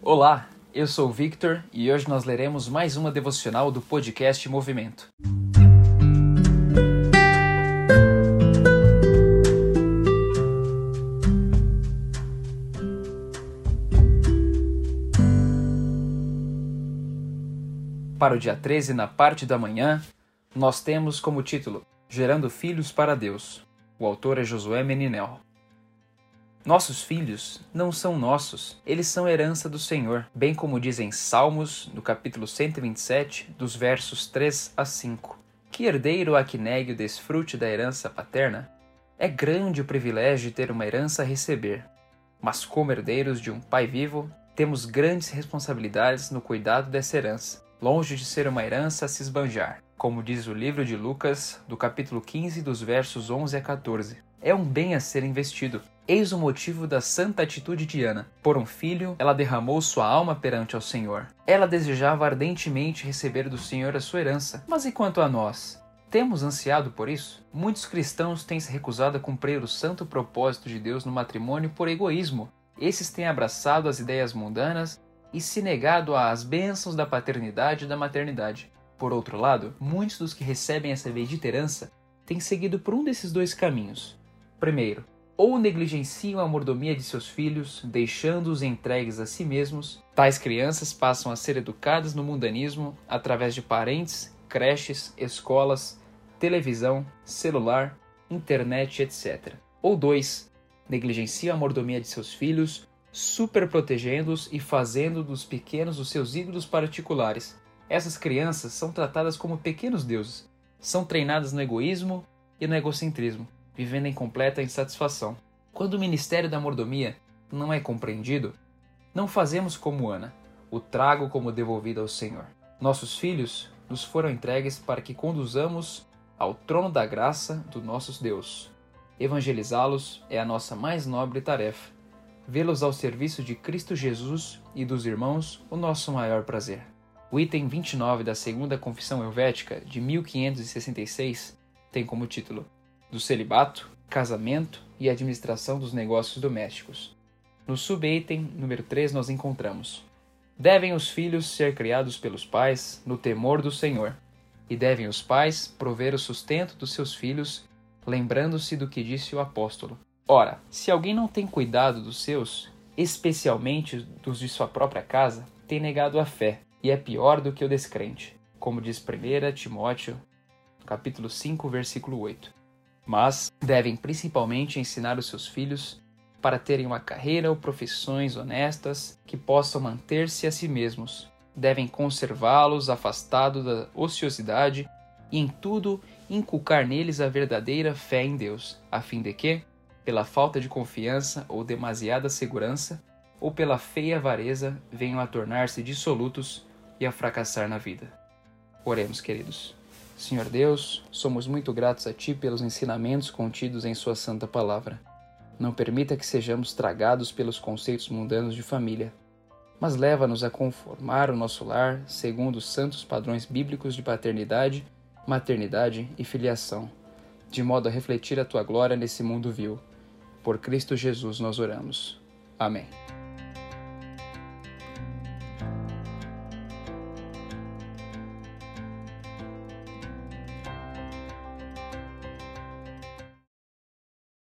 Olá, eu sou o Victor e hoje nós leremos mais uma devocional do podcast Movimento. Para o dia 13, na parte da manhã, nós temos como título Gerando Filhos para Deus. O autor é Josué Meninel. Nossos filhos não são nossos, eles são herança do Senhor, bem como dizem Salmos, no capítulo 127, dos versos 3 a 5. Que herdeiro há que negue o desfrute da herança paterna? É grande o privilégio de ter uma herança a receber, mas como herdeiros de um pai vivo, temos grandes responsabilidades no cuidado dessa herança, longe de ser uma herança a se esbanjar, como diz o livro de Lucas, do capítulo 15, dos versos 11 a 14. É um bem a ser investido, Eis o motivo da santa atitude de Ana. Por um filho, ela derramou sua alma perante ao Senhor. Ela desejava ardentemente receber do Senhor a sua herança. Mas e quanto a nós? Temos ansiado por isso? Muitos cristãos têm se recusado a cumprir o santo propósito de Deus no matrimônio por egoísmo. Esses têm abraçado as ideias mundanas e se negado às bênçãos da paternidade e da maternidade. Por outro lado, muitos dos que recebem essa bendita herança têm seguido por um desses dois caminhos. Primeiro, ou negligenciam a mordomia de seus filhos, deixando-os entregues a si mesmos, tais crianças passam a ser educadas no mundanismo através de parentes, creches, escolas, televisão, celular, internet, etc. Ou dois, negligenciam a mordomia de seus filhos, superprotegendo-os e fazendo dos pequenos os seus ídolos particulares. Essas crianças são tratadas como pequenos deuses, são treinadas no egoísmo e no egocentrismo vivendo em completa insatisfação. Quando o ministério da mordomia não é compreendido, não fazemos como Ana, o trago como devolvido ao Senhor. Nossos filhos nos foram entregues para que conduzamos ao trono da graça do nosso Deus. Evangelizá-los é a nossa mais nobre tarefa. Vê-los ao serviço de Cristo Jesus e dos irmãos, o nosso maior prazer. O item 29 da Segunda Confissão Helvética, de 1566, tem como título do celibato, casamento e administração dos negócios domésticos. No subitem número 3 nós encontramos: Devem os filhos ser criados pelos pais no temor do Senhor, e devem os pais prover o sustento dos seus filhos, lembrando-se do que disse o apóstolo. Ora, se alguém não tem cuidado dos seus, especialmente dos de sua própria casa, tem negado a fé, e é pior do que o descrente, como diz 1 Timóteo, capítulo 5, versículo 8 mas devem principalmente ensinar os seus filhos para terem uma carreira ou profissões honestas que possam manter-se a si mesmos. Devem conservá-los afastados da ociosidade e, em tudo, inculcar neles a verdadeira fé em Deus, a fim de que, pela falta de confiança ou demasiada segurança, ou pela feia avareza, venham a tornar-se dissolutos e a fracassar na vida. Oremos, queridos. Senhor Deus, somos muito gratos a Ti pelos ensinamentos contidos em Sua santa palavra. Não permita que sejamos tragados pelos conceitos mundanos de família, mas leva-nos a conformar o nosso lar segundo os santos padrões bíblicos de paternidade, maternidade e filiação, de modo a refletir a Tua glória nesse mundo vil. Por Cristo Jesus nós oramos. Amém.